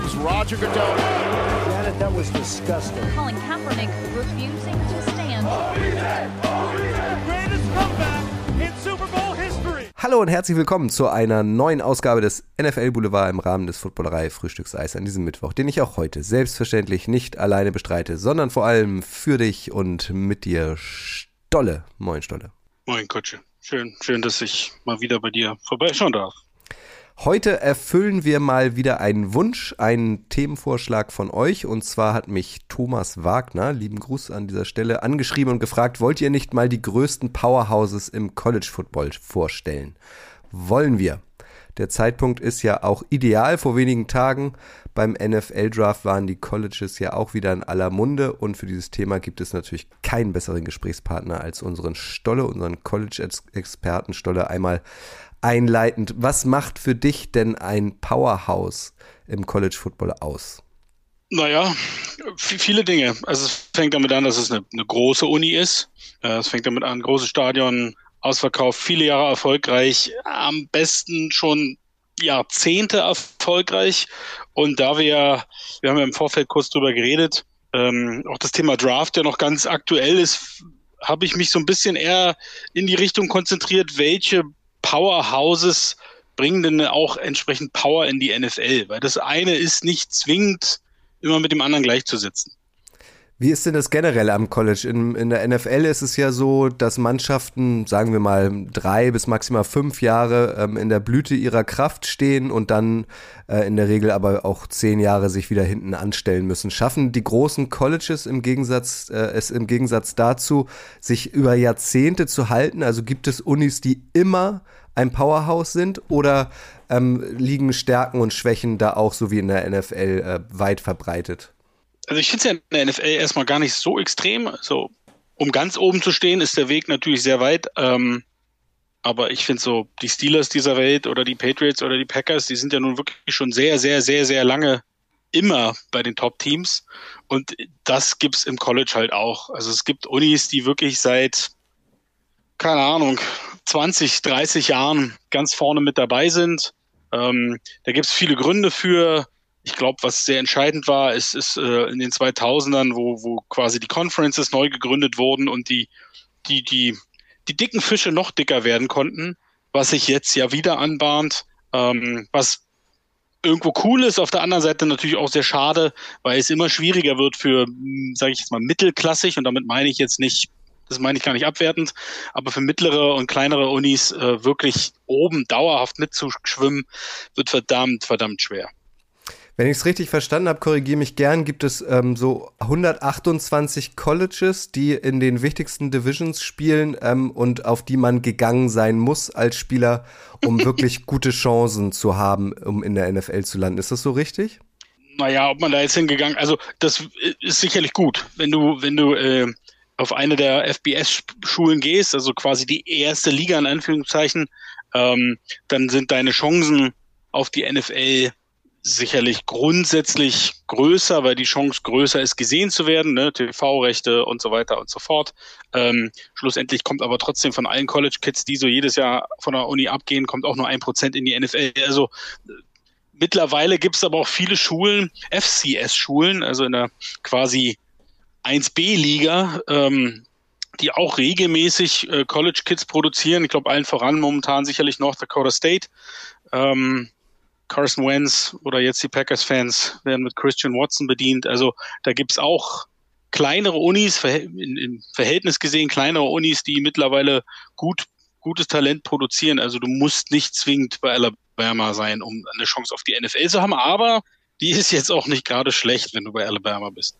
comes Roger Goodell. Janet, that was disgusting. Colin Kaepernick refusing to stand. Greatest comeback in Super Bowl history. Hallo und herzlich willkommen zu einer neuen Ausgabe des NFL Boulevard im Rahmen des Footballerei Frühstückseis an diesem Mittwoch, den ich auch heute selbstverständlich nicht alleine bestreite, sondern vor allem für dich und mit dir Stolle. Moin Stolle. Moin Kutsche. Schön, schön, dass ich mal wieder bei dir vorbeischauen darf. Heute erfüllen wir mal wieder einen Wunsch, einen Themenvorschlag von euch. Und zwar hat mich Thomas Wagner, lieben Gruß an dieser Stelle, angeschrieben und gefragt, wollt ihr nicht mal die größten Powerhouses im College Football vorstellen? Wollen wir. Der Zeitpunkt ist ja auch ideal. Vor wenigen Tagen beim NFL-Draft waren die Colleges ja auch wieder in aller Munde. Und für dieses Thema gibt es natürlich keinen besseren Gesprächspartner als unseren Stolle, unseren College-Experten Stolle. Einmal einleitend, was macht für dich denn ein Powerhouse im College Football aus? Naja, viele Dinge. Also es fängt damit an, dass es eine, eine große Uni ist. Äh, es fängt damit an, großes Stadion, Ausverkauf, viele Jahre erfolgreich, am besten schon Jahrzehnte erfolgreich. Und da wir, wir haben ja im Vorfeld kurz drüber geredet, ähm, auch das Thema Draft ja noch ganz aktuell ist, habe ich mich so ein bisschen eher in die Richtung konzentriert, welche Powerhouses bringen denn auch entsprechend Power in die NFL, weil das eine ist nicht zwingend immer mit dem anderen gleichzusetzen. Wie ist denn das generell am College? In, in der NFL ist es ja so, dass Mannschaften, sagen wir mal, drei bis maximal fünf Jahre ähm, in der Blüte ihrer Kraft stehen und dann äh, in der Regel aber auch zehn Jahre sich wieder hinten anstellen müssen. Schaffen die großen Colleges im Gegensatz, äh, es im Gegensatz dazu, sich über Jahrzehnte zu halten? Also gibt es Unis, die immer ein Powerhouse sind oder ähm, liegen Stärken und Schwächen da auch so wie in der NFL äh, weit verbreitet? Also ich finde es ja in der NFL erstmal gar nicht so extrem. Also um ganz oben zu stehen, ist der Weg natürlich sehr weit. Ähm, aber ich finde so, die Steelers dieser Welt oder die Patriots oder die Packers, die sind ja nun wirklich schon sehr, sehr, sehr, sehr lange immer bei den Top-Teams. Und das gibt's im College halt auch. Also es gibt Unis, die wirklich seit, keine Ahnung, 20, 30 Jahren ganz vorne mit dabei sind. Ähm, da gibt's viele Gründe für. Ich glaube, was sehr entscheidend war, ist, ist äh, in den 2000ern, wo, wo quasi die Conferences neu gegründet wurden und die, die, die, die dicken Fische noch dicker werden konnten, was sich jetzt ja wieder anbahnt, ähm, was irgendwo cool ist, auf der anderen Seite natürlich auch sehr schade, weil es immer schwieriger wird für, sage ich jetzt mal, mittelklassig und damit meine ich jetzt nicht, das meine ich gar nicht abwertend, aber für mittlere und kleinere Unis äh, wirklich oben dauerhaft mitzuschwimmen, wird verdammt, verdammt schwer. Wenn ich es richtig verstanden habe, korrigiere mich gern, gibt es ähm, so 128 Colleges, die in den wichtigsten Divisions spielen ähm, und auf die man gegangen sein muss als Spieler, um wirklich gute Chancen zu haben, um in der NFL zu landen. Ist das so richtig? Naja, ob man da jetzt hingegangen, also das ist sicherlich gut, wenn du, wenn du äh, auf eine der FBS-Schulen gehst, also quasi die erste Liga in Anführungszeichen, ähm, dann sind deine Chancen auf die NFL sicherlich grundsätzlich größer, weil die Chance größer ist, gesehen zu werden, ne? TV-Rechte und so weiter und so fort. Ähm, schlussendlich kommt aber trotzdem von allen College-Kids, die so jedes Jahr von der Uni abgehen, kommt auch nur ein Prozent in die NFL. Also mittlerweile gibt es aber auch viele Schulen, FCS-Schulen, also in der quasi 1B-Liga, ähm, die auch regelmäßig äh, College-Kids produzieren. Ich glaube, allen voran momentan sicherlich North Dakota State. Ähm, Carson Wentz oder jetzt die Packers-Fans werden mit Christian Watson bedient. Also da gibt's auch kleinere Unis, im Verhältnis gesehen kleinere Unis, die mittlerweile gut, gutes Talent produzieren. Also du musst nicht zwingend bei Alabama sein, um eine Chance auf die NFL zu haben, aber die ist jetzt auch nicht gerade schlecht, wenn du bei Alabama bist.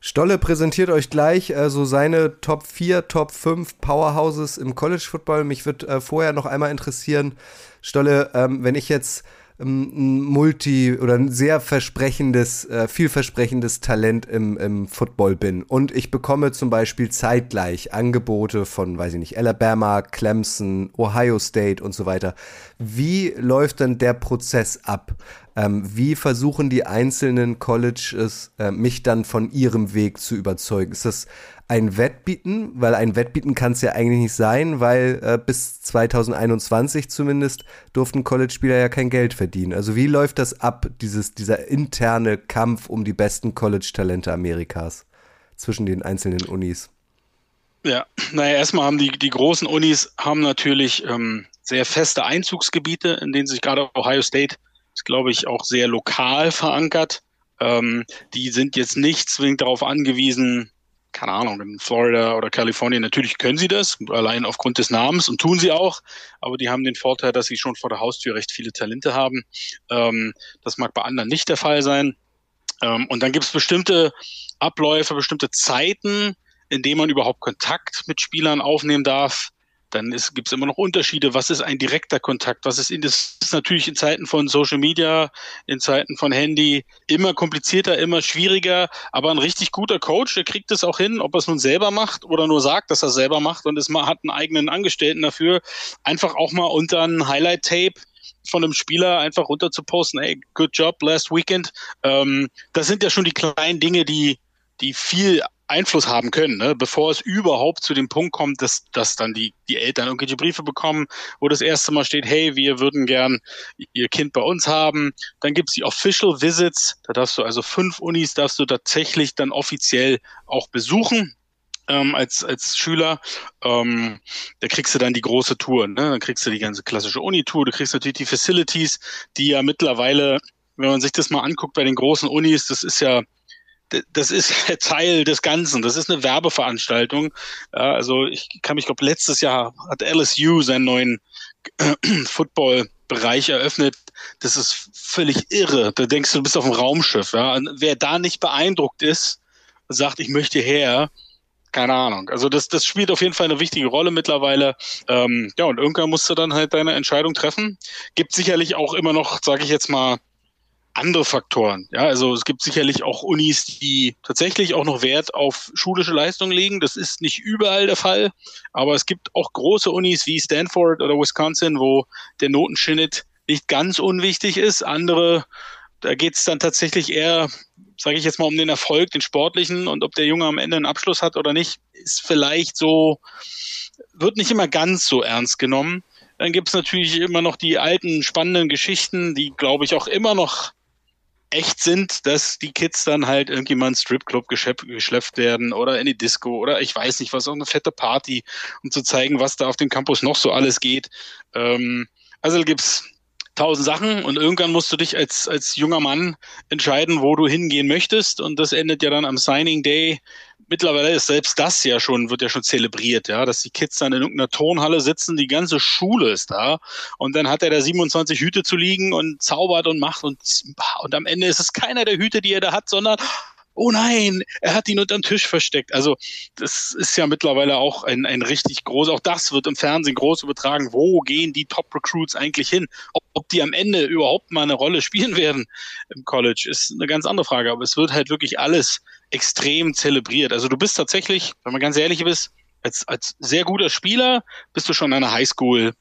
Stolle präsentiert euch gleich äh, so seine Top 4, Top 5 Powerhouses im College Football. Mich würde äh, vorher noch einmal interessieren, Stolle, ähm, wenn ich jetzt ein multi oder ein sehr versprechendes, äh, vielversprechendes Talent im, im Football bin und ich bekomme zum Beispiel zeitgleich Angebote von, weiß ich nicht, Alabama, Clemson, Ohio State und so weiter. Wie läuft dann der Prozess ab? Ähm, wie versuchen die einzelnen Colleges, äh, mich dann von ihrem Weg zu überzeugen? Ist das ein Wettbieten, weil ein Wettbieten kann es ja eigentlich nicht sein, weil äh, bis 2021 zumindest durften College-Spieler ja kein Geld verdienen. Also wie läuft das ab, dieses, dieser interne Kampf um die besten College-Talente Amerikas zwischen den einzelnen Unis? Ja, naja, erstmal haben die, die großen Unis haben natürlich ähm, sehr feste Einzugsgebiete, in denen sich gerade Ohio State glaube ich, auch sehr lokal verankert. Ähm, die sind jetzt nicht zwingend darauf angewiesen, keine Ahnung, in Florida oder Kalifornien, natürlich können sie das, allein aufgrund des Namens und tun sie auch, aber die haben den Vorteil, dass sie schon vor der Haustür recht viele Talente haben. Ähm, das mag bei anderen nicht der Fall sein. Ähm, und dann gibt es bestimmte Abläufe, bestimmte Zeiten, in denen man überhaupt Kontakt mit Spielern aufnehmen darf dann gibt es immer noch Unterschiede. Was ist ein direkter Kontakt? Was ist, in, das ist natürlich in Zeiten von Social Media, in Zeiten von Handy immer komplizierter, immer schwieriger. Aber ein richtig guter Coach, der kriegt es auch hin, ob er es nun selber macht oder nur sagt, dass er es selber macht und es mal hat einen eigenen Angestellten dafür, einfach auch mal unter ein Highlight-Tape von einem Spieler einfach runter zu posten, hey, good job last weekend. Ähm, das sind ja schon die kleinen Dinge, die, die viel Einfluss haben können, ne? bevor es überhaupt zu dem Punkt kommt, dass, dass dann die, die Eltern irgendwelche Briefe bekommen, wo das erste Mal steht, hey, wir würden gern ihr Kind bei uns haben. Dann gibt's die Official Visits, da darfst du also fünf Unis, darfst du tatsächlich dann offiziell auch besuchen. Ähm, als, als Schüler, ähm, da kriegst du dann die große Tour, ne? dann kriegst du die ganze klassische Uni-Tour, du kriegst natürlich die Facilities, die ja mittlerweile, wenn man sich das mal anguckt bei den großen Unis, das ist ja das ist Teil des Ganzen. Das ist eine Werbeveranstaltung. Ja, also ich kann mich, glaube letztes Jahr hat LSU seinen neuen Football-Bereich eröffnet. Das ist völlig irre. Da denkst du, du bist auf einem Raumschiff. Ja? Und wer da nicht beeindruckt ist, sagt, ich möchte her, keine Ahnung. Also das, das spielt auf jeden Fall eine wichtige Rolle mittlerweile. Ähm, ja, und irgendwann musst du dann halt deine Entscheidung treffen. Gibt sicherlich auch immer noch, sage ich jetzt mal, andere Faktoren. Ja, also es gibt sicherlich auch Unis, die tatsächlich auch noch Wert auf schulische Leistung legen. Das ist nicht überall der Fall, aber es gibt auch große Unis wie Stanford oder Wisconsin, wo der Notenschnitt nicht ganz unwichtig ist. Andere, da geht es dann tatsächlich eher, sage ich jetzt mal, um den Erfolg, den sportlichen und ob der Junge am Ende einen Abschluss hat oder nicht, ist vielleicht so, wird nicht immer ganz so ernst genommen. Dann gibt es natürlich immer noch die alten spannenden Geschichten, die, glaube ich, auch immer noch echt sind, dass die Kids dann halt in Stripclub geschleppt werden oder in die Disco oder ich weiß nicht was, auch eine fette Party, um zu zeigen, was da auf dem Campus noch so alles geht. Ähm, also gibt's tausend Sachen und irgendwann musst du dich als, als junger Mann entscheiden, wo du hingehen möchtest. Und das endet ja dann am Signing Day. Mittlerweile ist selbst das ja schon, wird ja schon zelebriert, ja, dass die Kids dann in irgendeiner Turnhalle sitzen, die ganze Schule ist da. Und dann hat er da 27 Hüte zu liegen und zaubert und macht und, und am Ende ist es keiner der Hüte, die er da hat, sondern oh nein, er hat ihn unterm Tisch versteckt. Also das ist ja mittlerweile auch ein, ein richtig groß, auch das wird im Fernsehen groß übertragen. Wo gehen die Top-Recruits eigentlich hin? Ob, ob die am Ende überhaupt mal eine Rolle spielen werden im College, ist eine ganz andere Frage. Aber es wird halt wirklich alles extrem zelebriert. Also du bist tatsächlich, wenn man ganz ehrlich ist, als, als sehr guter Spieler bist du schon an einer Highschool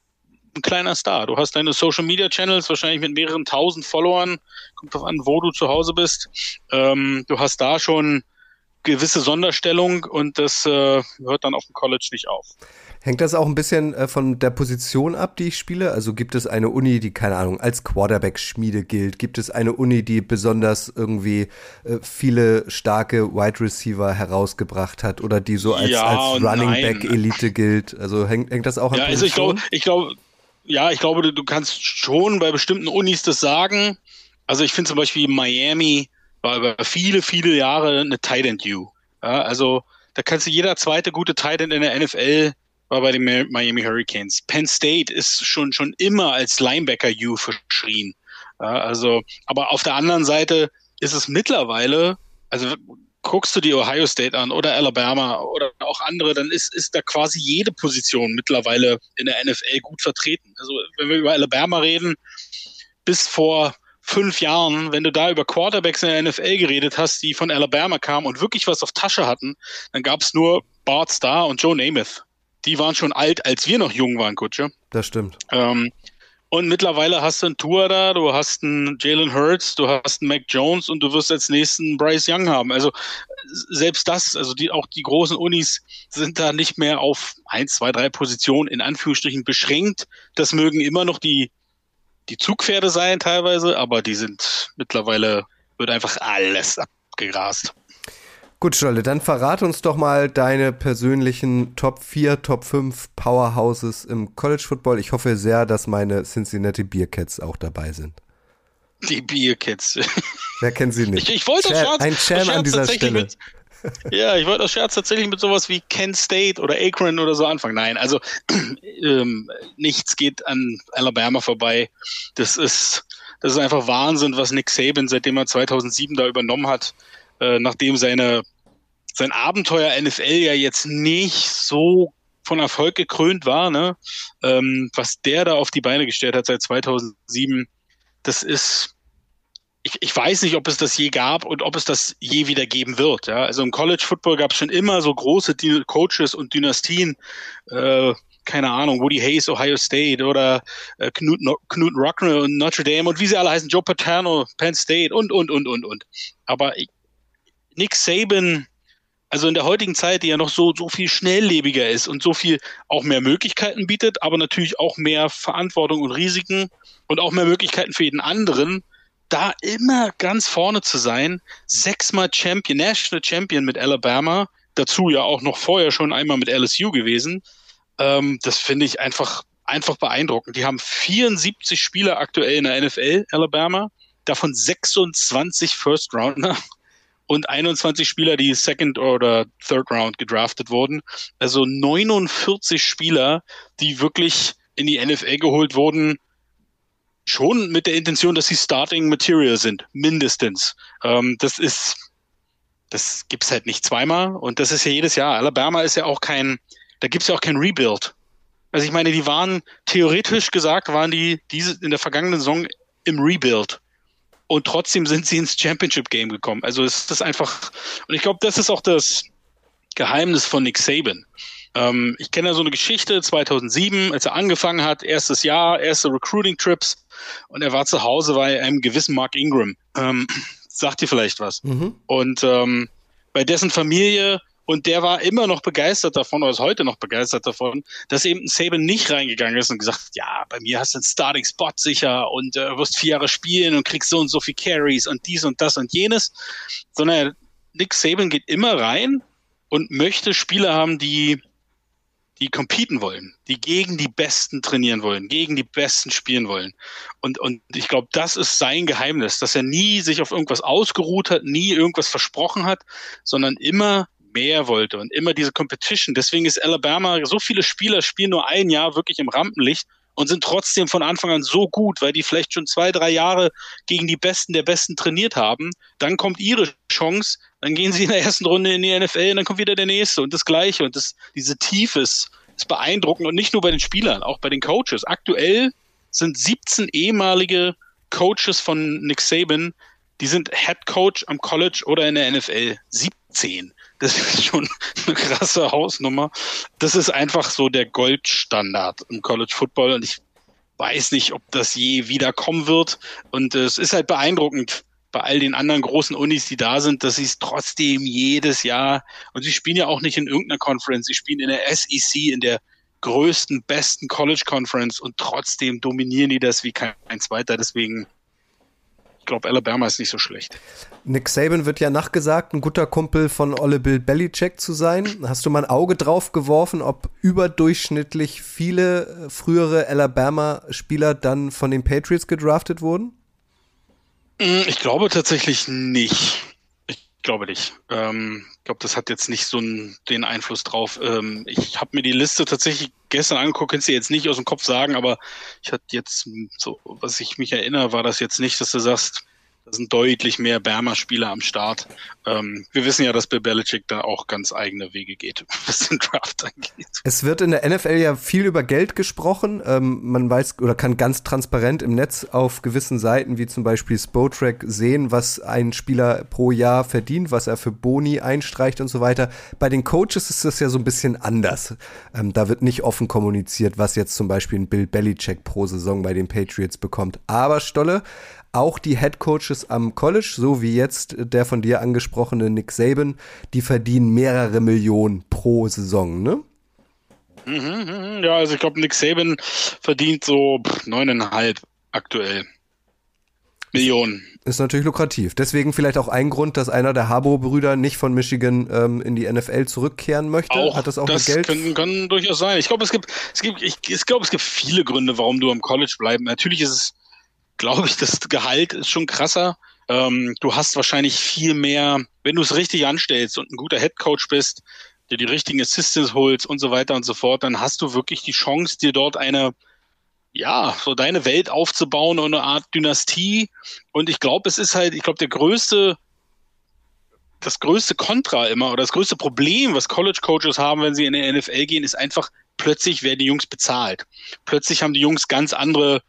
ein kleiner Star. Du hast deine Social Media Channels wahrscheinlich mit mehreren tausend Followern. Kommt drauf an, wo du zu Hause bist. Ähm, du hast da schon gewisse Sonderstellung und das äh, hört dann auf dem College nicht auf. Hängt das auch ein bisschen äh, von der Position ab, die ich spiele? Also gibt es eine Uni, die, keine Ahnung, als Quarterback-Schmiede gilt? Gibt es eine Uni, die besonders irgendwie äh, viele starke Wide Receiver herausgebracht hat oder die so als, ja als Running Back-Elite gilt? Also hängt, hängt das auch an ja, also ich glaube, ich glaube, ja, ich glaube, du, du kannst schon bei bestimmten Unis das sagen. Also ich finde zum Beispiel Miami war über viele, viele Jahre eine Tight End U. Ja, also da kannst du jeder zweite gute Tight End in der NFL war bei den Miami Hurricanes. Penn State ist schon schon immer als Linebacker U verschrien. Ja, also, aber auf der anderen Seite ist es mittlerweile, also guckst du die Ohio State an oder Alabama oder auch andere, dann ist, ist da quasi jede Position mittlerweile in der NFL gut vertreten. Also wenn wir über Alabama reden, bis vor fünf Jahren, wenn du da über Quarterbacks in der NFL geredet hast, die von Alabama kamen und wirklich was auf Tasche hatten, dann gab es nur Bart Starr und Joe Namath. Die waren schon alt, als wir noch jung waren, Kutsche. Das stimmt. Ähm, Und mittlerweile hast du einen Tour da, du hast einen Jalen Hurts, du hast einen Mac Jones und du wirst als nächsten Bryce Young haben. Also selbst das, also die, auch die großen Unis sind da nicht mehr auf eins, zwei, drei Positionen in Anführungsstrichen beschränkt. Das mögen immer noch die, die Zugpferde sein teilweise, aber die sind mittlerweile, wird einfach alles abgegrast. Gut, Scholle, dann verrate uns doch mal deine persönlichen Top 4, Top 5 Powerhouses im College Football. Ich hoffe sehr, dass meine Cincinnati Bearcats auch dabei sind. Die Bearcats. Wer kennt sie nicht? Ich, ich wollte Cham, Scherz, ein Cham an dieser Stelle. Mit, ja, ich wollte aus Scherz tatsächlich mit sowas wie Kent State oder Akron oder so anfangen. Nein, also ähm, nichts geht an Alabama vorbei. Das ist, das ist einfach Wahnsinn, was Nick Saban, seitdem er 2007 da übernommen hat, äh, nachdem seine, sein Abenteuer NFL ja jetzt nicht so von Erfolg gekrönt war, ne? Ähm, was der da auf die Beine gestellt hat seit 2007, das ist, ich, ich weiß nicht, ob es das je gab und ob es das je wieder geben wird. Ja? Also im College Football gab es schon immer so große Coaches und Dynastien. Äh, keine Ahnung, Woody Hayes, Ohio State oder äh, Knut, no Knut Rockner und Notre Dame und wie sie alle heißen, Joe Paterno, Penn State und, und, und, und, und. Aber ich, Nick Saban, also in der heutigen Zeit, die ja noch so, so viel schnelllebiger ist und so viel auch mehr Möglichkeiten bietet, aber natürlich auch mehr Verantwortung und Risiken und auch mehr Möglichkeiten für jeden anderen, da immer ganz vorne zu sein, sechsmal Champion, National Champion mit Alabama, dazu ja auch noch vorher schon einmal mit LSU gewesen, ähm, das finde ich einfach, einfach beeindruckend. Die haben 74 Spieler aktuell in der NFL, Alabama, davon 26 First Rounder und 21 Spieler, die Second oder Third Round gedraftet wurden. Also 49 Spieler, die wirklich in die NFL geholt wurden, schon mit der Intention, dass sie Starting Material sind, mindestens. Ähm, das ist, das gibt's halt nicht zweimal und das ist ja jedes Jahr. Alabama ist ja auch kein, da gibt's ja auch kein Rebuild. Also ich meine, die waren theoretisch gesagt, waren die diese in der vergangenen Saison im Rebuild und trotzdem sind sie ins Championship Game gekommen. Also es ist einfach, und ich glaube, das ist auch das Geheimnis von Nick Saban. Ähm, ich kenne ja so eine Geschichte 2007, als er angefangen hat, erstes Jahr, erste Recruiting Trips und er war zu Hause bei einem gewissen Mark Ingram. Ähm, sagt dir vielleicht was. Mhm. Und ähm, bei dessen Familie und der war immer noch begeistert davon, oder ist heute noch begeistert davon, dass eben ein Saban nicht reingegangen ist und gesagt, ja, bei mir hast du einen Starting Spot sicher und äh, wirst vier Jahre spielen und kriegst so und so viel Carries und dies und das und jenes, sondern Nick Saban geht immer rein und möchte Spieler haben, die die competen wollen, die gegen die Besten trainieren wollen, gegen die Besten spielen wollen. Und, und ich glaube, das ist sein Geheimnis, dass er nie sich auf irgendwas ausgeruht hat, nie irgendwas versprochen hat, sondern immer mehr wollte und immer diese Competition. Deswegen ist Alabama, so viele Spieler spielen nur ein Jahr wirklich im Rampenlicht und sind trotzdem von Anfang an so gut, weil die vielleicht schon zwei, drei Jahre gegen die Besten der Besten trainiert haben. Dann kommt ihre Chance, dann gehen sie in der ersten Runde in die NFL und dann kommt wieder der nächste und das Gleiche. Und das, diese Tiefe ist, ist beeindruckend und nicht nur bei den Spielern, auch bei den Coaches. Aktuell sind 17 ehemalige Coaches von Nick Saban, die sind Head Coach am College oder in der NFL. 17. Das ist schon eine krasse Hausnummer. Das ist einfach so der Goldstandard im College Football und ich weiß nicht, ob das je wieder kommen wird. Und äh, es ist halt beeindruckend bei all den anderen großen Unis, die da sind, dass sie es trotzdem jedes Jahr und sie spielen ja auch nicht in irgendeiner Conference, sie spielen in der SEC, in der größten, besten College Conference und trotzdem dominieren die das wie kein zweiter. Deswegen glaube, Alabama ist nicht so schlecht. Nick Saban wird ja nachgesagt, ein guter Kumpel von Olle Bill Belichick zu sein. Hast du mal ein Auge drauf geworfen, ob überdurchschnittlich viele äh, frühere Alabama-Spieler dann von den Patriots gedraftet wurden? Mm, ich glaube tatsächlich nicht. Ich glaube nicht. Ähm, ich glaube, das hat jetzt nicht so einen, den Einfluss drauf. Ähm, ich habe mir die Liste tatsächlich gestern angeguckt, kannst du jetzt nicht aus dem Kopf sagen, aber ich hatte jetzt so, was ich mich erinnere, war das jetzt nicht, dass du sagst, Da sind deutlich mehr Bermer-Spieler am Start. Ähm, wir wissen ja, dass Bill Belichick da auch ganz eigene Wege geht, was den Draft angeht. Es wird in der NFL ja viel über Geld gesprochen. Ähm, man weiß oder kann ganz transparent im Netz auf gewissen Seiten, wie zum Beispiel Spotrack, sehen, was ein Spieler pro Jahr verdient, was er für Boni einstreicht und so weiter. Bei den Coaches ist das ja so ein bisschen anders. Ähm, da wird nicht offen kommuniziert, was jetzt zum Beispiel ein Bill Belichick pro Saison bei den Patriots bekommt. Aber Stolle, auch die Head Coaches am College, so wie jetzt der von dir angesprochene Nick Saban, die verdienen mehrere Millionen pro Saison, ne? Mhm, ja, also ich glaube, Nick Saban verdient so neuneinhalb aktuell. Millionen. Ist natürlich lukrativ. Deswegen vielleicht auch ein Grund, dass einer der Harbo-Brüder nicht von Michigan ähm, in die NFL zurückkehren möchte. Auch, Hat das auch das mit Geld? Kann, kann durchaus sein. Ich glaube, es gibt, es gibt, ich, ich glaube, es gibt viele Gründe, warum du am College bleiben. Natürlich ist es, glaube ich, das Gehalt ist schon krasser. Ähm, du hast wahrscheinlich viel mehr, wenn du es richtig anstellst und ein guter Headcoach bist, dir die richtigen Assistants holst und so weiter und so fort, dann hast du wirklich die Chance, dir dort eine ja, so deine Welt aufzubauen und eine Art Dynastie. Und ich glaube, es ist halt, ich glaube, der größte, das größte Kontra immer oder das größte Problem, was College Coaches haben, wenn sie in die NFL gehen, ist einfach, plötzlich werden die Jungs bezahlt. Plötzlich haben die Jungs ganz andere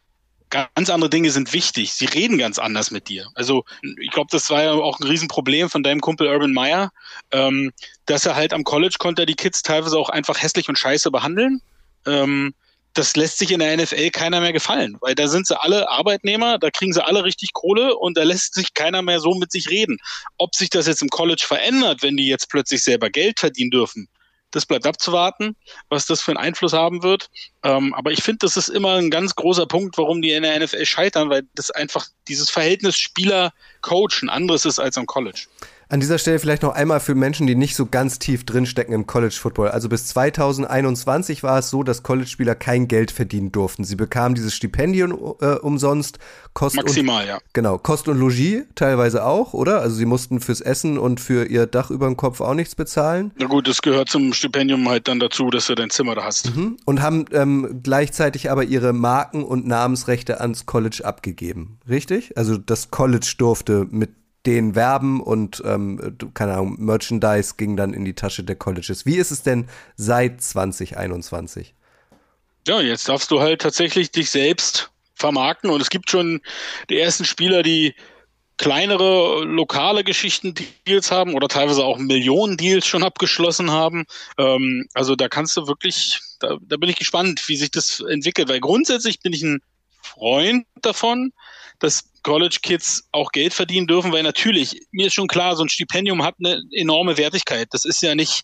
ganz andere Dinge sind wichtig. Sie reden ganz anders mit dir. Also ich glaube, das war ja auch ein Riesenproblem von deinem Kumpel Urban Meyer, ähm, dass er halt am College konnte die Kids teilweise auch einfach hässlich und scheiße behandeln. Ähm, das lässt sich in der NFL keiner mehr gefallen, weil da sind sie alle Arbeitnehmer, da kriegen sie alle richtig Kohle und da lässt sich keiner mehr so mit sich reden. Ob sich das jetzt im College verändert, wenn die jetzt plötzlich selber Geld verdienen dürfen, das bleibt abzuwarten, was das für einen Einfluss haben wird. Ähm, aber ich finde, das ist immer ein ganz großer Punkt, warum die in der NFL scheitern, weil das einfach dieses Verhältnis Spieler-Coach ein anderes ist als am College. An dieser Stelle vielleicht noch einmal für Menschen, die nicht so ganz tief drinstecken im College Football. Also bis 2021 war es so, dass College-Spieler kein Geld verdienen durften. Sie bekamen dieses Stipendium äh, umsonst. Kost Maximal, und, ja. Genau, Kost und Logis teilweise auch, oder? Also sie mussten fürs Essen und für ihr Dach über dem Kopf auch nichts bezahlen. Na gut, das gehört zum Stipendium halt dann dazu, dass du dein Zimmer da hast. Mhm. Und haben ähm, gleichzeitig aber ihre Marken- und Namensrechte ans College abgegeben. Richtig? Also das College durfte mit den werben und ähm, keine Ahnung, Merchandise ging dann in die Tasche der Colleges. Wie ist es denn seit 2021? Ja, jetzt darfst du halt tatsächlich dich selbst vermarkten und es gibt schon die ersten Spieler, die kleinere lokale Geschichten Deals haben oder teilweise auch Millionen Deals schon abgeschlossen haben. Ähm, also da kannst du wirklich, da, da bin ich gespannt, wie sich das entwickelt, weil grundsätzlich bin ich ein Freund davon, dass College Kids auch Geld verdienen dürfen, weil natürlich, mir ist schon klar, so ein Stipendium hat eine enorme Wertigkeit. Das ist ja nicht,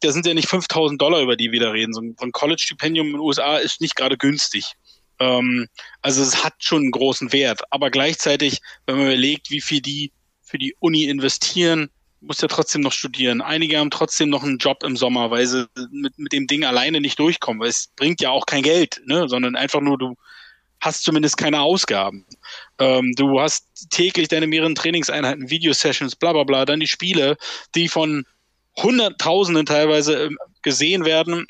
da sind ja nicht 5000 Dollar, über die wir da reden. So ein College-Stipendium in den USA ist nicht gerade günstig. Ähm, also es hat schon einen großen Wert. Aber gleichzeitig, wenn man überlegt, wie viel die für die Uni investieren, muss ja trotzdem noch studieren. Einige haben trotzdem noch einen Job im Sommer, weil sie mit, mit dem Ding alleine nicht durchkommen, weil es bringt ja auch kein Geld, ne? sondern einfach nur, du hast zumindest keine Ausgaben. Ähm, du hast täglich deine mehreren Trainingseinheiten, Videosessions, bla bla bla, dann die Spiele, die von Hunderttausenden teilweise ähm, gesehen werden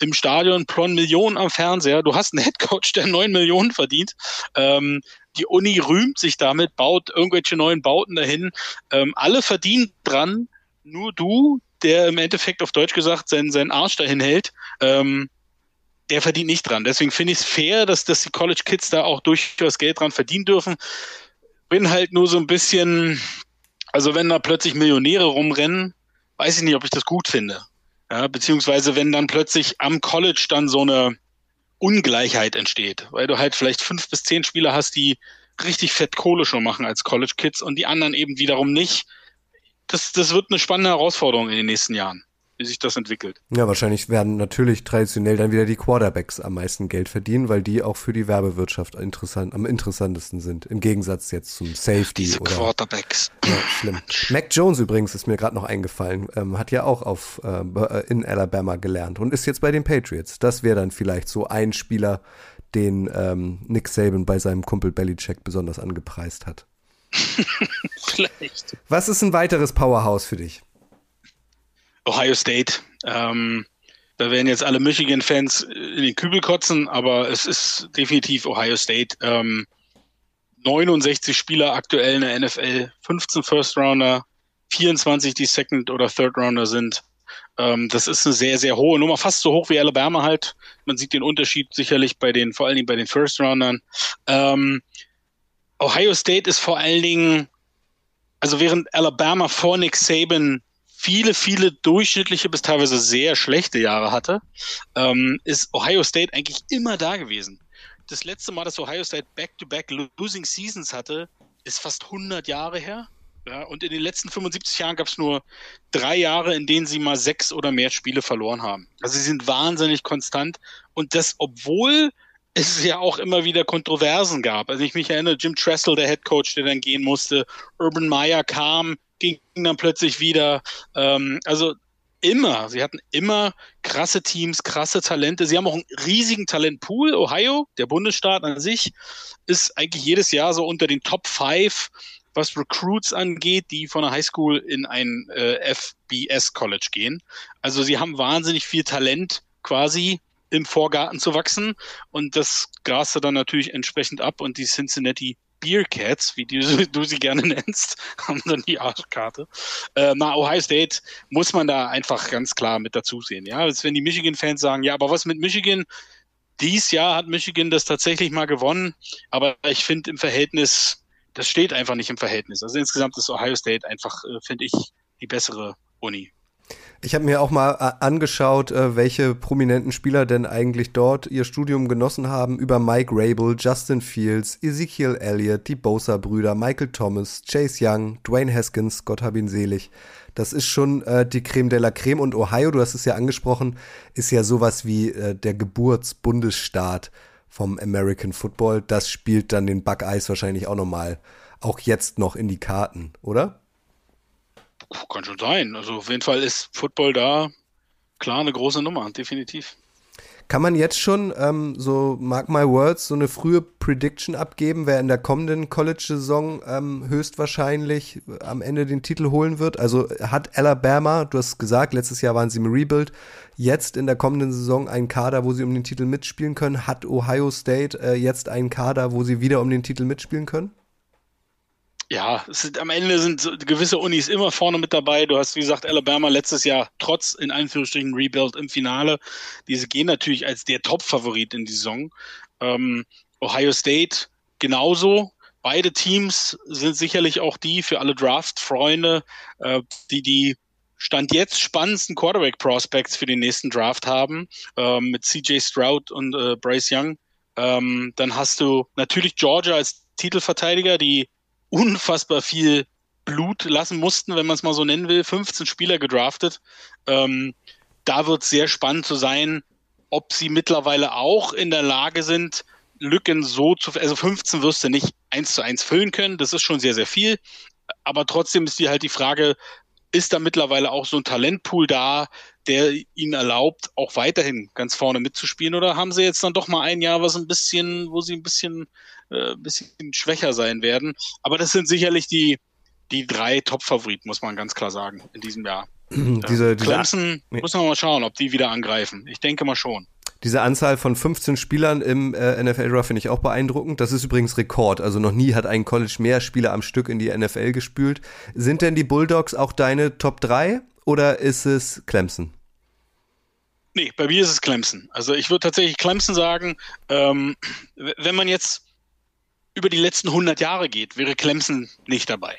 im Stadion, Plon Millionen am Fernseher. Du hast einen Headcoach, der neun Millionen verdient. Ähm, die Uni rühmt sich damit, baut irgendwelche neuen Bauten dahin. Ähm, alle verdienen dran, nur du, der im Endeffekt auf Deutsch gesagt seinen, seinen Arsch dahin hält. Ähm, der verdient nicht dran. Deswegen finde ich es fair, dass, dass die College Kids da auch durchaus Geld dran verdienen dürfen. Bin halt nur so ein bisschen, also wenn da plötzlich Millionäre rumrennen, weiß ich nicht, ob ich das gut finde. Ja, beziehungsweise wenn dann plötzlich am College dann so eine Ungleichheit entsteht, weil du halt vielleicht fünf bis zehn Spieler hast, die richtig fett Kohle schon machen als College Kids und die anderen eben wiederum nicht. Das, das wird eine spannende Herausforderung in den nächsten Jahren wie sich das entwickelt. Ja, wahrscheinlich werden natürlich traditionell dann wieder die Quarterbacks am meisten Geld verdienen, weil die auch für die Werbewirtschaft interessant, am interessantesten sind. Im Gegensatz jetzt zum Safety Diese oder. Quarterbacks. Ja, schlimm. Mac Jones übrigens ist mir gerade noch eingefallen, ähm, hat ja auch auf äh, in Alabama gelernt und ist jetzt bei den Patriots. Das wäre dann vielleicht so ein Spieler, den ähm, Nick Saban bei seinem Kumpel Belichick besonders angepreist hat. Vielleicht. Was ist ein weiteres Powerhouse für dich? Ohio State. Ähm, da werden jetzt alle Michigan-Fans in den Kübel kotzen, aber es ist definitiv Ohio State. Ähm, 69 Spieler aktuell in der NFL, 15 First Rounder, 24, die Second oder Third Rounder sind. Ähm, das ist eine sehr, sehr hohe Nummer, fast so hoch wie Alabama halt. Man sieht den Unterschied sicherlich bei den, vor allen Dingen bei den First Roundern. Ähm, Ohio State ist vor allen Dingen, also während Alabama vor Nick Saban viele, viele durchschnittliche bis teilweise sehr schlechte Jahre hatte, ähm, ist Ohio State eigentlich immer da gewesen. Das letzte Mal, dass Ohio State back-to-back -back Losing Seasons hatte, ist fast 100 Jahre her. Ja, und in den letzten 75 Jahren gab es nur drei Jahre, in denen sie mal sechs oder mehr Spiele verloren haben. Also sie sind wahnsinnig konstant. Und das, obwohl es ja auch immer wieder Kontroversen gab. Also ich mich erinnere, Jim Tressel, der Head Coach, der dann gehen musste, Urban Meyer kam, ging dann plötzlich wieder. Ähm, also immer, sie hatten immer krasse Teams, krasse Talente. Sie haben auch einen riesigen Talentpool. Ohio, der Bundesstaat an sich, ist eigentlich jedes Jahr so unter den Top 5 was Recruits angeht, die von der Highschool in ein äh, FBS College gehen. Also sie haben wahnsinnig viel Talent quasi im Vorgarten zu wachsen und das graste dann natürlich entsprechend ab und die Cincinnati Bearcats, wie die, du sie gerne nennst, haben dann die Arschkarte. Äh, na, Ohio State muss man da einfach ganz klar mit dazu sehen. Ja, als wenn die Michigan-Fans sagen, ja, aber was mit Michigan? Dies Jahr hat Michigan das tatsächlich mal gewonnen, aber ich finde im Verhältnis das steht einfach nicht im Verhältnis. Also insgesamt ist Ohio State einfach, äh, finde ich, die bessere Uni. Ich habe mir auch mal äh, angeschaut, äh, welche prominenten Spieler denn eigentlich dort ihr Studium genossen haben. Über Mike Rabel, Justin Fields, Ezekiel Elliott, die Bosa-Brüder, Michael Thomas, Chase Young, Dwayne Haskins, Gott hab ihn selig. Das ist schon äh, die Creme de la Creme. Und Ohio, du hast es ja angesprochen, ist ja sowas wie äh, der Geburtsbundesstaat vom American Football. Das spielt dann den Buckeyes wahrscheinlich auch nochmal, auch jetzt noch in die Karten, oder? Kann schon sein. Also auf jeden Fall ist Football da klar eine große Nummer, definitiv. Kann man jetzt schon, ähm, so mark my words, so eine frühe Prediction abgeben, wer in der kommenden College-Saison ähm, höchstwahrscheinlich am Ende den Titel holen wird? Also hat Alabama, du hast gesagt, letztes Jahr waren sie im Rebuild, jetzt in der kommenden Saison einen Kader, wo sie um den Titel mitspielen können? Hat Ohio State äh, jetzt einen Kader, wo sie wieder um den Titel mitspielen können? Ja, sind, am Ende sind gewisse Unis immer vorne mit dabei. Du hast, wie gesagt, Alabama letztes Jahr trotz in Anführungsstrichen Rebuild im Finale. Diese gehen natürlich als der Top-Favorit in die Saison. Ähm, Ohio State genauso. Beide Teams sind sicherlich auch die für alle Draft-Freunde, äh, die die Stand jetzt spannendsten Quarterback-Prospects für den nächsten Draft haben, äh, mit CJ Stroud und äh, Bryce Young. Ähm, dann hast du natürlich Georgia als Titelverteidiger, die unfassbar viel Blut lassen mussten, wenn man es mal so nennen will. 15 Spieler gedraftet. Ähm, da wird es sehr spannend zu sein, ob sie mittlerweile auch in der Lage sind, Lücken so zu, also 15 wirst du nicht eins zu eins füllen können. Das ist schon sehr, sehr viel. Aber trotzdem ist die halt die Frage, ist da mittlerweile auch so ein Talentpool da, der ihnen erlaubt, auch weiterhin ganz vorne mitzuspielen? Oder haben sie jetzt dann doch mal ein Jahr, was ein bisschen, wo sie ein bisschen, äh, ein bisschen schwächer sein werden? Aber das sind sicherlich die, die drei Top-Favoriten, muss man ganz klar sagen, in diesem Jahr. diese, diese Clemson, muss man mal schauen, ob die wieder angreifen. Ich denke mal schon. Diese Anzahl von 15 Spielern im äh, NFL-Draft finde ich auch beeindruckend. Das ist übrigens Rekord. Also noch nie hat ein College mehr Spieler am Stück in die NFL gespült. Sind denn die Bulldogs auch deine Top 3 oder ist es Clemson? Nee, bei mir ist es Clemson. Also ich würde tatsächlich Clemson sagen, ähm, wenn man jetzt über die letzten 100 Jahre geht, wäre Clemson nicht dabei.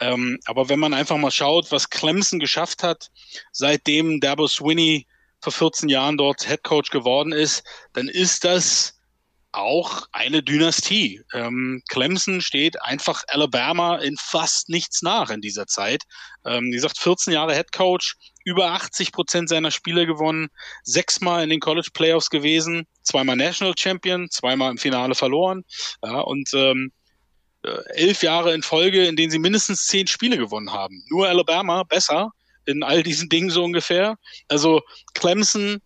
Ähm, aber wenn man einfach mal schaut, was Clemson geschafft hat, seitdem Dabo Swinney vor 14 Jahren dort Head Coach geworden ist, dann ist das auch eine Dynastie. Ähm, Clemson steht einfach Alabama in fast nichts nach in dieser Zeit. Ähm, wie gesagt, 14 Jahre Head Coach, über 80 Prozent seiner Spiele gewonnen, sechsmal in den College Playoffs gewesen, zweimal National Champion, zweimal im Finale verloren. Ja, und ähm, äh, elf Jahre in Folge, in denen sie mindestens zehn Spiele gewonnen haben. Nur Alabama besser in all diesen Dingen so ungefähr. Also Clemson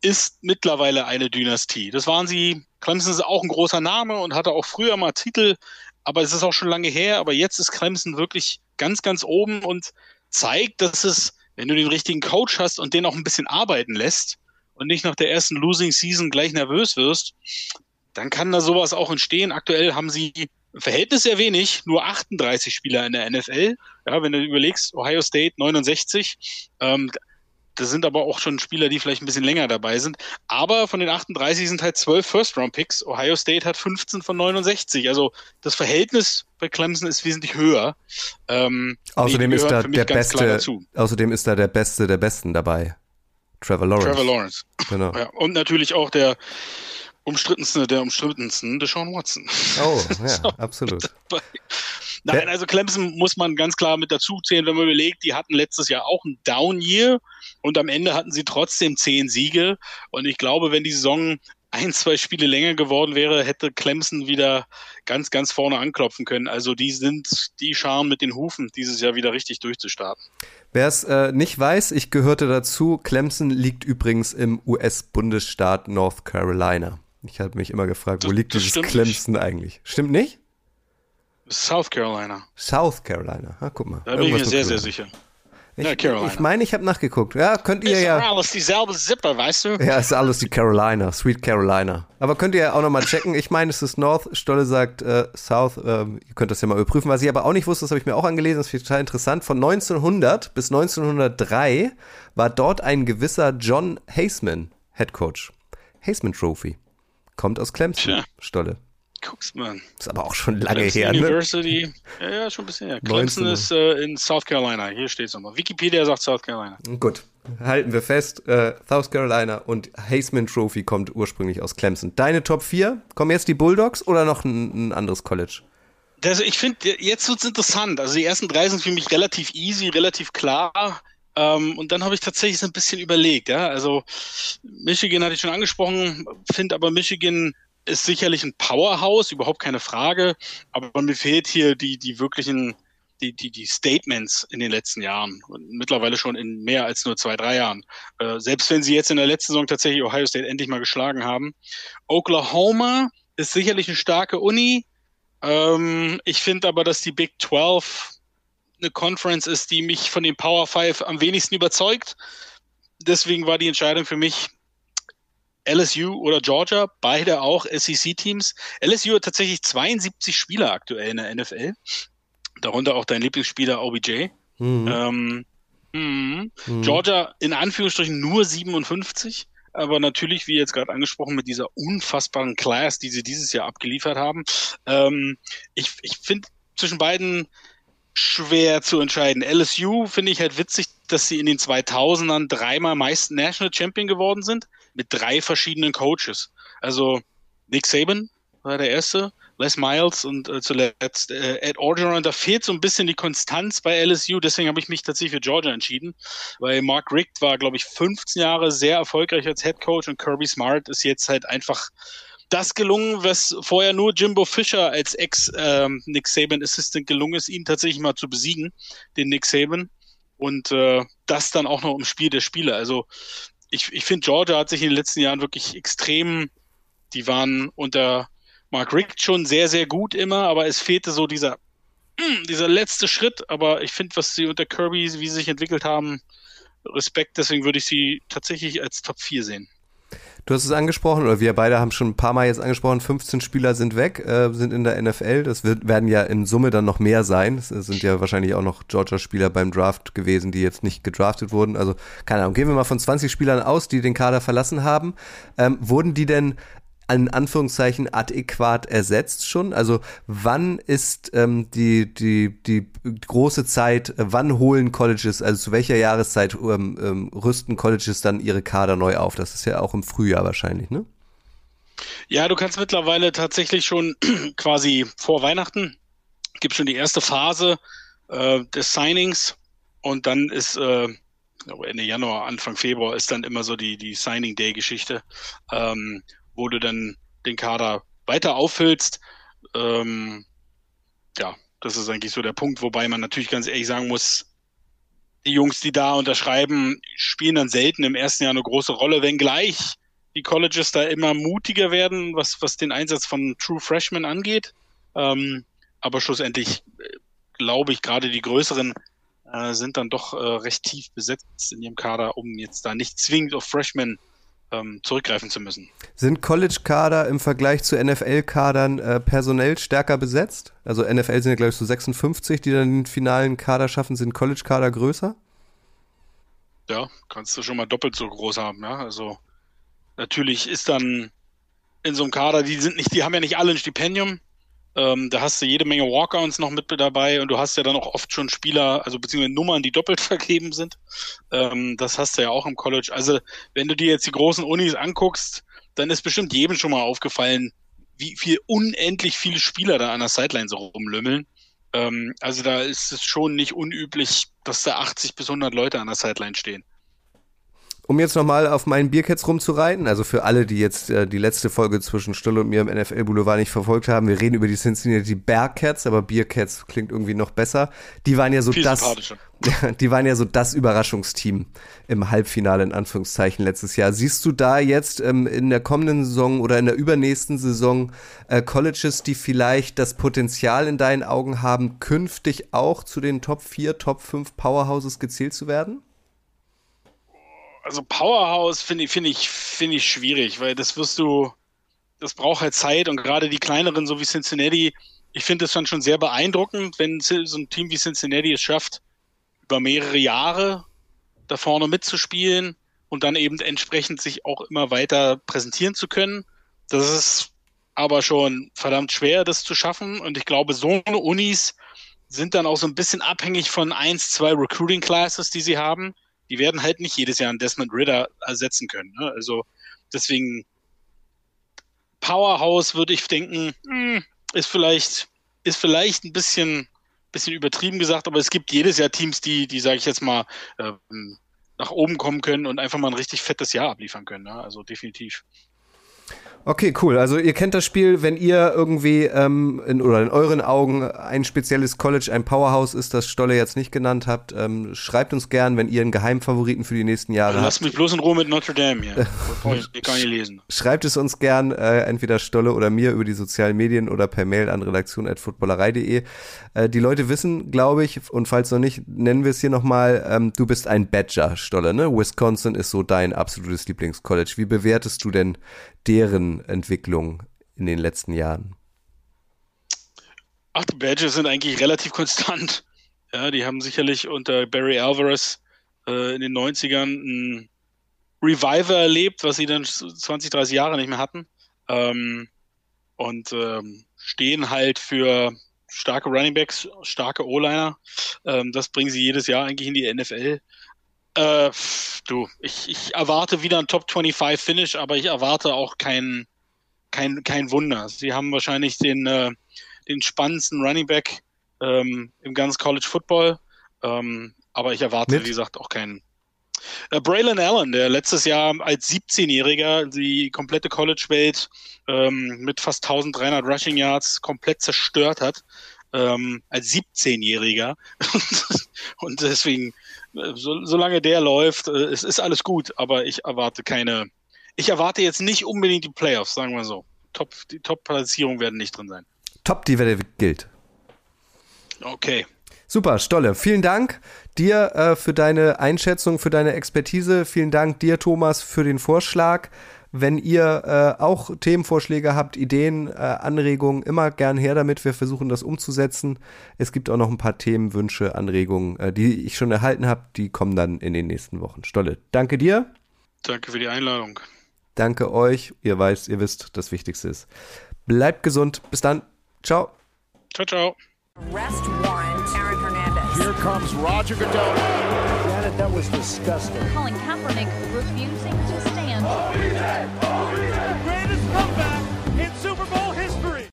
ist mittlerweile eine Dynastie. Das waren sie, Clemson ist auch ein großer Name und hatte auch früher mal Titel, aber es ist auch schon lange her. Aber jetzt ist Clemson wirklich ganz, ganz oben und zeigt, dass es, wenn du den richtigen Coach hast und den auch ein bisschen arbeiten lässt und nicht nach der ersten Losing Season gleich nervös wirst, dann kann da sowas auch entstehen. Aktuell haben sie Verhältnis sehr wenig, nur 38 Spieler in der NFL. Ja, wenn du überlegst, Ohio State 69, ähm, das sind aber auch schon Spieler, die vielleicht ein bisschen länger dabei sind. Aber von den 38 sind halt 12 First-Round-Picks. Ohio State hat 15 von 69. Also das Verhältnis bei Clemson ist wesentlich höher. Ähm, außerdem ist da der beste. Außerdem ist da der Beste der Besten dabei. Trevor Lawrence. Trevor Lawrence. Genau. Ja, und natürlich auch der umstrittenste der umstrittensten, Deshaun Watson. Oh, ja, so, absolut. Nein, also Clemson muss man ganz klar mit dazu zählen, wenn man überlegt, die hatten letztes Jahr auch ein Down-Year und am Ende hatten sie trotzdem zehn Siege. Und ich glaube, wenn die Saison ein, zwei Spiele länger geworden wäre, hätte Clemson wieder ganz, ganz vorne anklopfen können. Also die sind die Scharen mit den Hufen, dieses Jahr wieder richtig durchzustarten. Wer es äh, nicht weiß, ich gehörte dazu. Clemson liegt übrigens im US-Bundesstaat North Carolina. Ich habe mich immer gefragt, wo das, liegt das dieses Clemson nicht. eigentlich? Stimmt nicht? South Carolina. South Carolina. Ah, guck mal. Da bin ich mir sehr, sehr sicher. Ich meine, ja, ich, mein, ich habe nachgeguckt. Ja, könnt ihr ist ja. Ist alles dieselbe Sippe, weißt du? Ja, ist alles die Carolina, Sweet Carolina. Aber könnt ihr ja auch nochmal checken. Ich meine, es ist North. Stolle sagt äh, South. Äh, ihr könnt das ja mal überprüfen. Was ich aber auch nicht wusste, das habe ich mir auch angelesen. Das finde ich total interessant. Von 1900 bis 1903 war dort ein gewisser John Haseman Head Coach. Haseman Trophy. Kommt aus Clemson, Tja. Stolle. Guck's mal. Ist aber auch schon lange Clemson her, ne? University. Ja, ja, schon ein bisschen her. Clemson 19. ist äh, in South Carolina. Hier steht es nochmal. Wikipedia sagt South Carolina. Gut. Halten wir fest, äh, South Carolina und Haseman Trophy kommt ursprünglich aus Clemson. Deine Top 4? Kommen jetzt die Bulldogs oder noch ein, ein anderes College? Also ich finde, jetzt wird es interessant. Also die ersten drei sind für mich relativ easy, relativ klar. Ähm, und dann habe ich tatsächlich so ein bisschen überlegt. Ja? Also Michigan hatte ich schon angesprochen, finde aber Michigan ist sicherlich ein Powerhouse, überhaupt keine Frage. Aber mir fehlt hier die, die wirklichen, die, die, die Statements in den letzten Jahren. Und mittlerweile schon in mehr als nur zwei, drei Jahren. Äh, selbst wenn sie jetzt in der letzten Saison tatsächlich Ohio State endlich mal geschlagen haben. Oklahoma ist sicherlich eine starke Uni. Ähm, ich finde aber, dass die Big 12 eine Conference ist, die mich von den Power 5 am wenigsten überzeugt. Deswegen war die Entscheidung für mich, LSU oder Georgia, beide auch SEC-Teams. LSU hat tatsächlich 72 Spieler aktuell in der NFL, darunter auch dein Lieblingsspieler OBJ. Mhm. Ähm, mhm. Mhm. Georgia in Anführungsstrichen nur 57, aber natürlich, wie jetzt gerade angesprochen, mit dieser unfassbaren Class, die sie dieses Jahr abgeliefert haben. Ähm, ich ich finde zwischen beiden schwer zu entscheiden. LSU finde ich halt witzig, dass sie in den 2000ern dreimal meist National Champion geworden sind mit drei verschiedenen Coaches. Also Nick Saban war der erste, Les Miles und äh, zuletzt äh, Ed Orgeron. Da fehlt so ein bisschen die Konstanz bei LSU. Deswegen habe ich mich tatsächlich für Georgia entschieden, weil Mark Richt war, glaube ich, 15 Jahre sehr erfolgreich als Head Coach und Kirby Smart ist jetzt halt einfach das gelungen, was vorher nur Jimbo Fisher als Ex-Nick ähm, Saban Assistant gelungen ist, ihn tatsächlich mal zu besiegen, den Nick Saban. Und äh, das dann auch noch im Spiel der Spieler. Also ich, ich finde, Georgia hat sich in den letzten Jahren wirklich extrem, die waren unter Mark Richt schon sehr, sehr gut immer, aber es fehlte so dieser, hm, dieser letzte Schritt. Aber ich finde, was sie unter Kirby, wie sie sich entwickelt haben, Respekt, deswegen würde ich sie tatsächlich als Top 4 sehen. Du hast es angesprochen, oder wir beide haben schon ein paar Mal jetzt angesprochen, 15 Spieler sind weg, äh, sind in der NFL. Das wird, werden ja in Summe dann noch mehr sein. Es sind ja wahrscheinlich auch noch Georgia-Spieler beim Draft gewesen, die jetzt nicht gedraftet wurden. Also, keine Ahnung, gehen wir mal von 20 Spielern aus, die den Kader verlassen haben. Ähm, wurden die denn in Anführungszeichen adäquat ersetzt schon? Also wann ist ähm, die, die, die große Zeit, wann holen Colleges, also zu welcher Jahreszeit ähm, ähm, rüsten Colleges dann ihre Kader neu auf? Das ist ja auch im Frühjahr wahrscheinlich, ne? Ja, du kannst mittlerweile tatsächlich schon quasi vor Weihnachten, gibt schon die erste Phase äh, des Signings und dann ist äh, Ende Januar, Anfang Februar ist dann immer so die, die Signing Day Geschichte. Ähm, wo du dann den Kader weiter auffüllst. Ähm, ja, das ist eigentlich so der Punkt, wobei man natürlich ganz ehrlich sagen muss, die Jungs, die da unterschreiben, spielen dann selten im ersten Jahr eine große Rolle, wenngleich die Colleges da immer mutiger werden, was, was den Einsatz von True Freshmen angeht. Ähm, aber schlussendlich äh, glaube ich, gerade die größeren äh, sind dann doch äh, recht tief besetzt in ihrem Kader, um jetzt da nicht zwingend auf Freshmen ähm, zurückgreifen zu müssen. Sind College-Kader im Vergleich zu NFL-Kadern äh, personell stärker besetzt? Also NFL sind ja, glaube ich, so 56, die dann den finalen Kader schaffen. Sind College-Kader größer? Ja, kannst du schon mal doppelt so groß haben, ja. Also natürlich ist dann in so einem Kader, die sind nicht, die haben ja nicht alle ein Stipendium. Ähm, da hast du jede Menge Walkouts noch mit dabei und du hast ja dann auch oft schon Spieler, also beziehungsweise Nummern, die doppelt vergeben sind. Ähm, das hast du ja auch im College. Also wenn du dir jetzt die großen Unis anguckst, dann ist bestimmt jedem schon mal aufgefallen, wie viel unendlich viele Spieler da an der Sideline so rumlümmeln. Ähm, also da ist es schon nicht unüblich, dass da 80 bis 100 Leute an der Sideline stehen. Um jetzt nochmal auf meinen Biercats rumzureiten, also für alle, die jetzt äh, die letzte Folge zwischen Stulle und mir im NFL Boulevard nicht verfolgt haben, wir reden über die Cincinnati Bearcats, aber Biercats klingt irgendwie noch besser. Die waren ja so Viel das, die waren ja so das Überraschungsteam im Halbfinale in Anführungszeichen letztes Jahr. Siehst du da jetzt ähm, in der kommenden Saison oder in der übernächsten Saison äh, Colleges, die vielleicht das Potenzial in deinen Augen haben, künftig auch zu den Top 4, Top 5 Powerhouses gezählt zu werden? Also Powerhouse finde ich, finde ich, finde ich schwierig, weil das wirst du, das braucht halt Zeit und gerade die kleineren, so wie Cincinnati, ich finde es dann schon sehr beeindruckend, wenn so ein Team wie Cincinnati es schafft, über mehrere Jahre da vorne mitzuspielen und dann eben entsprechend sich auch immer weiter präsentieren zu können. Das ist aber schon verdammt schwer, das zu schaffen. Und ich glaube, so eine Unis sind dann auch so ein bisschen abhängig von eins, zwei Recruiting Classes, die sie haben die werden halt nicht jedes Jahr einen Desmond Ritter ersetzen können. Ne? Also deswegen Powerhouse würde ich denken, hm, ist vielleicht ist vielleicht ein bisschen bisschen übertrieben gesagt, aber es gibt jedes Jahr Teams, die die sage ich jetzt mal ähm, nach oben kommen können und einfach mal ein richtig fettes Jahr abliefern können. Ne? Also definitiv. Okay, cool. Also ihr kennt das Spiel, wenn ihr irgendwie ähm, in, oder in euren Augen ein spezielles College, ein Powerhouse ist, das Stolle jetzt nicht genannt habt, ähm, schreibt uns gern, wenn ihr einen Geheimfavoriten für die nächsten Jahre Lass habt. Lass mich bloß in Ruhe mit Notre Dame hier. ich kann nicht lesen. Schreibt es uns gern, äh, entweder Stolle oder mir über die sozialen Medien oder per Mail an redaktion.footballerei.de. Äh, die Leute wissen, glaube ich, und falls noch nicht, nennen wir es hier nochmal, ähm, du bist ein Badger, Stolle, ne? Wisconsin ist so dein absolutes Lieblingscollege. Wie bewertest du denn deren Entwicklung in den letzten Jahren? Ach, die Badgers sind eigentlich relativ konstant. Ja, die haben sicherlich unter Barry Alvarez äh, in den 90ern ein Revival erlebt, was sie dann 20, 30 Jahre nicht mehr hatten. Ähm, und ähm, stehen halt für starke Runningbacks, starke O-Liner. Ähm, das bringen sie jedes Jahr eigentlich in die NFL. Äh, du, ich, ich erwarte wieder ein Top 25 Finish, aber ich erwarte auch kein, kein, kein Wunder. Sie haben wahrscheinlich den, äh, den spannendsten Running Back ähm, im ganzen College Football. Ähm, aber ich erwarte, Mit? wie gesagt, auch keinen. Äh, Braylon Allen, der letztes Jahr als 17-Jähriger die komplette College-Welt ähm, mit fast 1300 Rushing Yards komplett zerstört hat, ähm, als 17-Jähriger. Und deswegen so, solange der läuft, äh, es ist alles gut, aber ich erwarte keine, ich erwarte jetzt nicht unbedingt die Playoffs, sagen wir so. Top, die Top-Platzierungen werden nicht drin sein. Top, die Wette gilt. Okay. Super, Stolle. Vielen Dank dir äh, für deine Einschätzung, für deine Expertise. Vielen Dank dir, Thomas, für den Vorschlag. Wenn ihr äh, auch Themenvorschläge habt, Ideen, äh, Anregungen, immer gern her damit. Wir versuchen das umzusetzen. Es gibt auch noch ein paar Themen, Wünsche, Anregungen, äh, die ich schon erhalten habe. Die kommen dann in den nächsten Wochen. Stolle, danke dir. Danke für die Einladung. Danke euch. Ihr weißt, ihr wisst, das Wichtigste ist. Bleibt gesund. Bis dann. Ciao. Ciao, ciao. Arrest warrant, Aaron Hernandez. Here comes Roger Goodell. Janet, that was disgusting. Colin Kaepernick refusing to stand. Greatest comeback